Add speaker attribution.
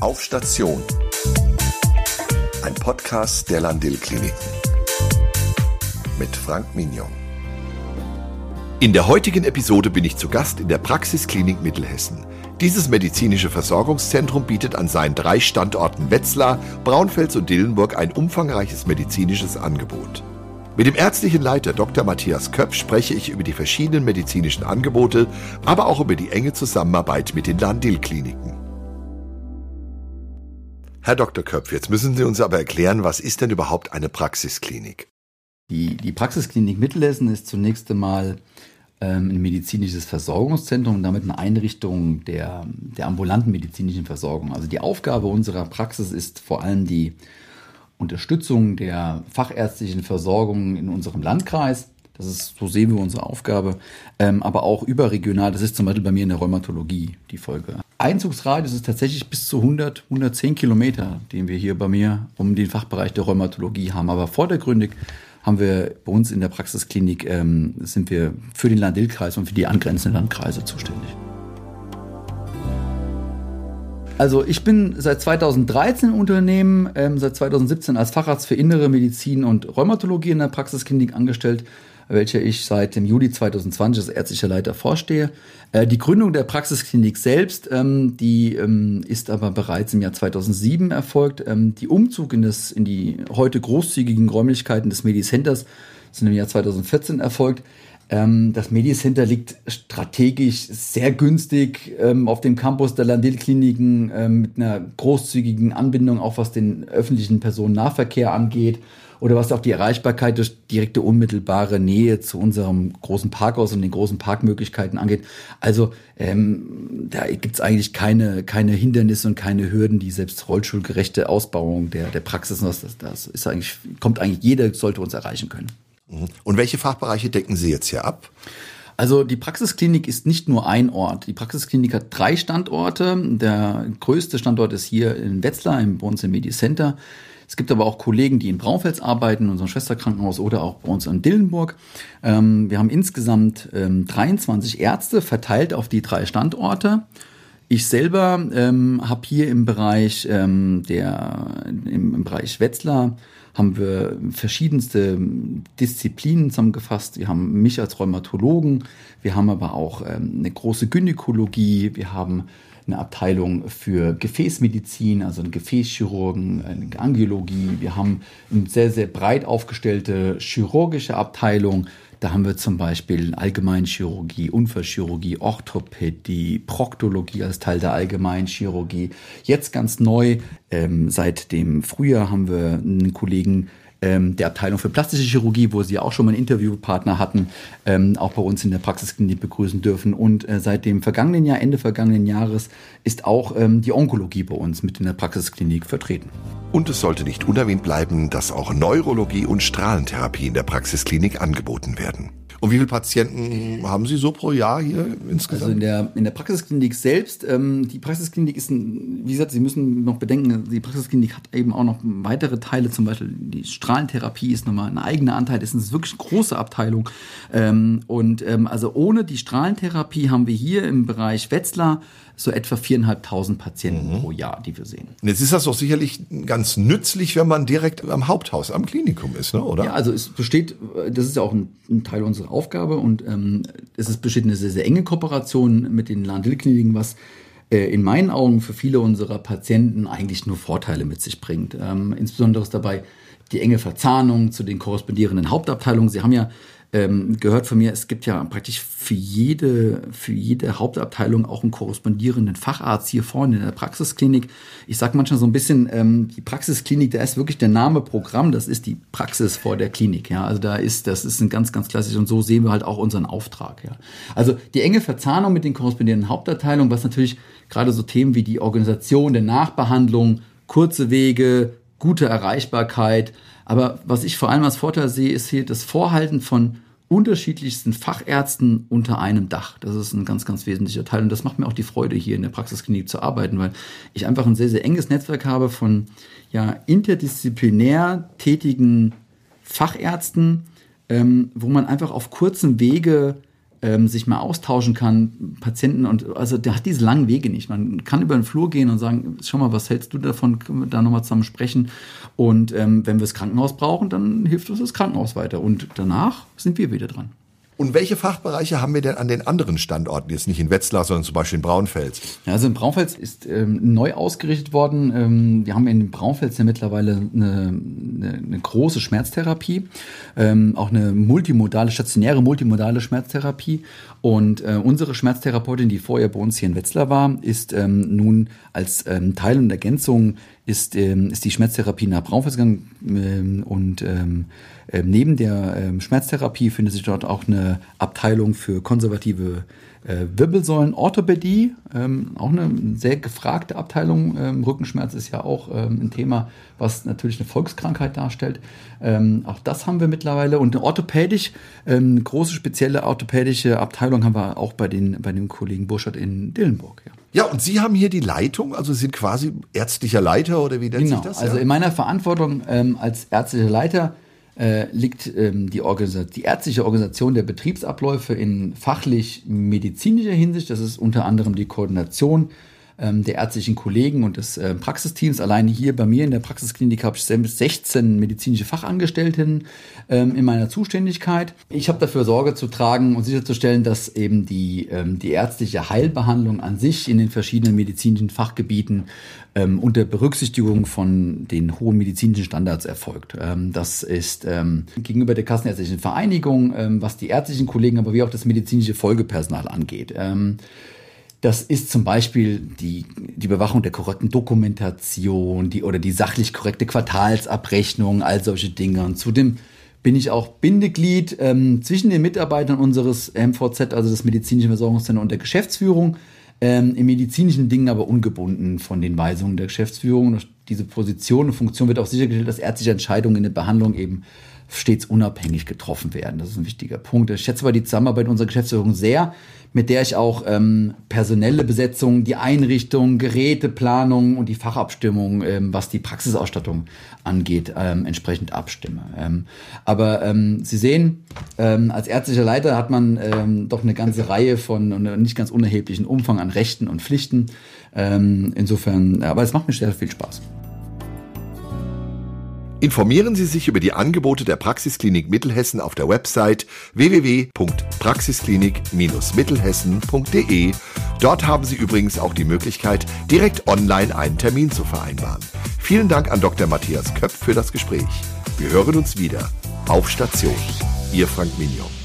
Speaker 1: Auf Station. Ein Podcast der Landil Kliniken. Mit Frank Mignon. In der heutigen Episode bin ich zu Gast in der Praxisklinik Mittelhessen. Dieses medizinische Versorgungszentrum bietet an seinen drei Standorten Wetzlar, Braunfels und Dillenburg ein umfangreiches medizinisches Angebot. Mit dem ärztlichen Leiter Dr. Matthias Köpf spreche ich über die verschiedenen medizinischen Angebote, aber auch über die enge Zusammenarbeit mit den Landil-Kliniken. Herr Dr. Köpf, jetzt müssen Sie uns aber erklären, was ist denn überhaupt eine Praxisklinik?
Speaker 2: Die, die Praxisklinik Mittelhessen ist zunächst einmal ähm, ein medizinisches Versorgungszentrum und damit eine Einrichtung der, der ambulanten medizinischen Versorgung. Also die Aufgabe unserer Praxis ist vor allem die Unterstützung der fachärztlichen Versorgung in unserem Landkreis. Das ist, so sehen wir unsere Aufgabe, ähm, aber auch überregional. Das ist zum Beispiel bei mir in der Rheumatologie die Folge. Einzugsradius ist tatsächlich bis zu 100, 110 Kilometer, den wir hier bei mir um den Fachbereich der Rheumatologie haben. Aber vordergründig haben wir bei uns in der Praxisklinik, ähm, sind wir für den Landil-Kreis und für die angrenzenden Landkreise zuständig. Also ich bin seit 2013 im Unternehmen, ähm, seit 2017 als Facharzt für Innere Medizin und Rheumatologie in der Praxisklinik angestellt, welcher ich seit dem Juli 2020 als ärztlicher Leiter vorstehe. Äh, die Gründung der Praxisklinik selbst, ähm, die ähm, ist aber bereits im Jahr 2007 erfolgt. Ähm, die Umzug in, das, in die heute großzügigen Räumlichkeiten des Medicenters sind im Jahr 2014 erfolgt. Das Medicenter liegt strategisch sehr günstig auf dem Campus der Landil-Kliniken mit einer großzügigen Anbindung, auch was den öffentlichen Personennahverkehr angeht oder was auch die Erreichbarkeit durch direkte unmittelbare Nähe zu unserem großen Parkhaus und den großen Parkmöglichkeiten angeht. Also ähm, da gibt's eigentlich keine, keine Hindernisse und keine Hürden, die selbst rollstuhlgerechte Ausbauung der, der Praxis, das, das ist eigentlich, kommt eigentlich jeder, sollte uns erreichen können.
Speaker 1: Mhm. Und welche Fachbereiche decken Sie jetzt hier ab?
Speaker 2: Also die Praxisklinik ist nicht nur ein Ort. Die Praxisklinik hat drei Standorte. Der größte Standort ist hier in Wetzlar, im, im Medi Center. Es gibt aber auch Kollegen, die in Braunfels arbeiten, in unserem Schwesterkrankenhaus oder auch bei uns in Dillenburg. Ähm, wir haben insgesamt ähm, 23 Ärzte verteilt auf die drei Standorte. Ich selber ähm, habe hier im Bereich ähm, der im, im Bereich Wetzlar haben wir verschiedenste Disziplinen zusammengefasst. Wir haben mich als Rheumatologen, wir haben aber auch ähm, eine große Gynäkologie, wir haben eine Abteilung für Gefäßmedizin, also eine Gefäßchirurgen, eine Angiologie. Wir haben eine sehr, sehr breit aufgestellte chirurgische Abteilung. Da haben wir zum Beispiel Allgemeinchirurgie, Unfallchirurgie, Orthopädie, Proktologie als Teil der Allgemeinchirurgie. Jetzt ganz neu, ähm, seit dem Frühjahr haben wir einen Kollegen, ähm, der Abteilung für plastische Chirurgie, wo Sie auch schon mal einen Interviewpartner hatten, ähm, auch bei uns in der Praxisklinik begrüßen dürfen. Und äh, seit dem vergangenen Jahr, Ende vergangenen Jahres, ist auch ähm, die Onkologie bei uns mit in der Praxisklinik vertreten.
Speaker 1: Und es sollte nicht unerwähnt bleiben, dass auch Neurologie und Strahlentherapie in der Praxisklinik angeboten werden. Und wie viele Patienten haben Sie so pro Jahr hier insgesamt?
Speaker 2: Also in der, in der Praxisklinik selbst, ähm, die Praxisklinik ist, ein, wie gesagt, Sie müssen noch bedenken, die Praxisklinik hat eben auch noch weitere Teile, zum Beispiel die Strahlentherapie ist nochmal ein eigener Anteil, das ist wirklich eine große Abteilung. Ähm, und ähm, also ohne die Strahlentherapie haben wir hier im Bereich Wetzlar so etwa viereinhalbtausend Patienten mhm. pro Jahr, die wir sehen.
Speaker 1: Und jetzt ist das doch sicherlich ganz nützlich, wenn man direkt am Haupthaus, am Klinikum ist, ne? oder?
Speaker 2: Ja, also es besteht, das ist ja auch ein, ein Teil unserer Aufgabe und ähm, es besteht eine sehr, sehr enge Kooperation mit den Landil-Kliniken, was äh, in meinen Augen für viele unserer Patienten eigentlich nur Vorteile mit sich bringt. Ähm, insbesondere ist dabei die enge Verzahnung zu den korrespondierenden Hauptabteilungen. Sie haben ja ähm, gehört von mir, es gibt ja praktisch für jede, für jede Hauptabteilung auch einen korrespondierenden Facharzt hier vorne in der Praxisklinik. Ich sage manchmal so ein bisschen, ähm, die Praxisklinik, da ist wirklich der Name Programm, das ist die Praxis vor der Klinik. Ja, also da ist, das ist ein ganz, ganz klassisch und so sehen wir halt auch unseren Auftrag. Ja, also die enge Verzahnung mit den korrespondierenden Hauptabteilungen, was natürlich gerade so Themen wie die Organisation der Nachbehandlung, kurze Wege, gute Erreichbarkeit, aber was ich vor allem als Vorteil sehe, ist hier das Vorhalten von unterschiedlichsten Fachärzten unter einem Dach. Das ist ein ganz, ganz wesentlicher Teil. Und das macht mir auch die Freude, hier in der Praxisklinik zu arbeiten, weil ich einfach ein sehr, sehr enges Netzwerk habe von ja, interdisziplinär tätigen Fachärzten, ähm, wo man einfach auf kurzem Wege ähm, sich mal austauschen kann, Patienten und also der hat diese langen Wege nicht. Man kann über den Flur gehen und sagen, schau mal, was hältst du davon, können wir da nochmal zusammen sprechen. Und ähm, wenn wir das Krankenhaus brauchen, dann hilft uns das Krankenhaus weiter. Und danach sind wir wieder dran.
Speaker 1: Und welche Fachbereiche haben wir denn an den anderen Standorten, jetzt nicht in Wetzlar, sondern zum Beispiel in Braunfels?
Speaker 2: Also in Braunfels ist ähm, neu ausgerichtet worden. Ähm, wir haben in Braunfels ja mittlerweile eine, eine, eine große Schmerztherapie, ähm, auch eine multimodale, stationäre multimodale Schmerztherapie. Und äh, unsere Schmerztherapeutin, die vorher bei uns hier in Wetzlar war, ist ähm, nun als ähm, Teil und Ergänzung ist, ähm, ist die Schmerztherapie nach Braunfels gegangen ähm, und ähm, ähm, neben der ähm, Schmerztherapie findet sich dort auch eine Abteilung für konservative äh, Wirbelsäulenorthopädie, ähm, auch eine sehr gefragte Abteilung. Ähm, Rückenschmerz ist ja auch ähm, ein Thema, was natürlich eine Volkskrankheit darstellt. Ähm, auch das haben wir mittlerweile. Und eine orthopädisch, ähm, große spezielle orthopädische Abteilung haben wir auch bei, den, bei dem Kollegen Burschert in Dillenburg.
Speaker 1: Ja. Ja, und Sie haben hier die Leitung, also Sie sind quasi ärztlicher Leiter oder wie nennt
Speaker 2: genau,
Speaker 1: sich das?
Speaker 2: Also in meiner Verantwortung ähm, als ärztlicher Leiter äh, liegt ähm, die, die ärztliche Organisation der Betriebsabläufe in fachlich-medizinischer Hinsicht. Das ist unter anderem die Koordination ähm, der ärztlichen Kollegen und des äh, Praxisteams. Allein hier bei mir in der Praxisklinik habe ich 16 medizinische Fachangestellten ähm, in meiner Zuständigkeit. Ich habe dafür Sorge zu tragen und sicherzustellen, dass eben die, ähm, die ärztliche Heilbehandlung an sich in den verschiedenen medizinischen Fachgebieten ähm, unter Berücksichtigung von den hohen medizinischen Standards erfolgt. Ähm, das ist ähm, gegenüber der Kassenärztlichen Vereinigung, ähm, was die ärztlichen Kollegen, aber wie auch das medizinische Folgepersonal angeht. Das ist zum Beispiel die, die Bewachung der korrekten Dokumentation die, oder die sachlich korrekte Quartalsabrechnung, all solche Dinge. Und zudem bin ich auch Bindeglied ähm, zwischen den Mitarbeitern unseres MVZ, also des Medizinischen Versorgungszentrums und der Geschäftsführung, ähm, in medizinischen Dingen aber ungebunden von den Weisungen der Geschäftsführung. Diese Position und Funktion wird auch sichergestellt, dass ärztliche Entscheidungen in der Behandlung eben stets unabhängig getroffen werden. Das ist ein wichtiger Punkt. Ich schätze aber die Zusammenarbeit unserer Geschäftsführung sehr, mit der ich auch ähm, personelle Besetzung, die Einrichtung, Geräteplanung und die Fachabstimmung, ähm, was die Praxisausstattung angeht, ähm, entsprechend abstimme. Ähm, aber ähm, Sie sehen, ähm, als ärztlicher Leiter hat man ähm, doch eine ganze Reihe von nicht ganz unerheblichen Umfang an Rechten und Pflichten. Ähm, insofern, aber es macht mir sehr viel Spaß.
Speaker 1: Informieren Sie sich über die Angebote der Praxisklinik Mittelhessen auf der Website www.praxisklinik-mittelhessen.de. Dort haben Sie übrigens auch die Möglichkeit, direkt online einen Termin zu vereinbaren. Vielen Dank an Dr. Matthias Köpf für das Gespräch. Wir hören uns wieder. Auf Station. Ihr Frank Mignon.